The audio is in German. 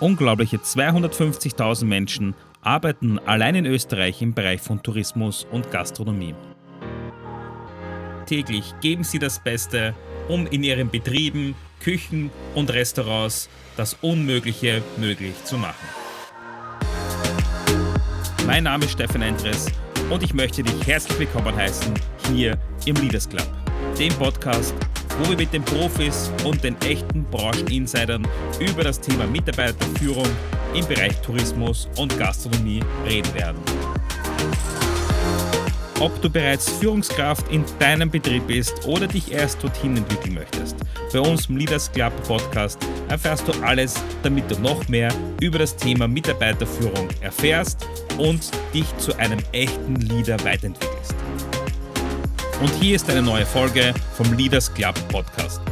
Unglaubliche 250.000 Menschen arbeiten allein in Österreich im Bereich von Tourismus und Gastronomie. Täglich geben sie das Beste, um in ihren Betrieben, Küchen und Restaurants das Unmögliche möglich zu machen. Mein Name ist Stefan Endres und ich möchte dich herzlich willkommen heißen hier im Leaders Club, dem Podcast wo wir mit den Profis und den echten Brancheninsidern über das Thema Mitarbeiterführung im Bereich Tourismus und Gastronomie reden werden. Ob du bereits Führungskraft in deinem Betrieb bist oder dich erst dorthin entwickeln möchtest, bei uns im Leaders Club Podcast erfährst du alles, damit du noch mehr über das Thema Mitarbeiterführung erfährst und dich zu einem echten Leader weiterentwickelst. Und hier ist eine neue Folge vom Leaders Club Podcast.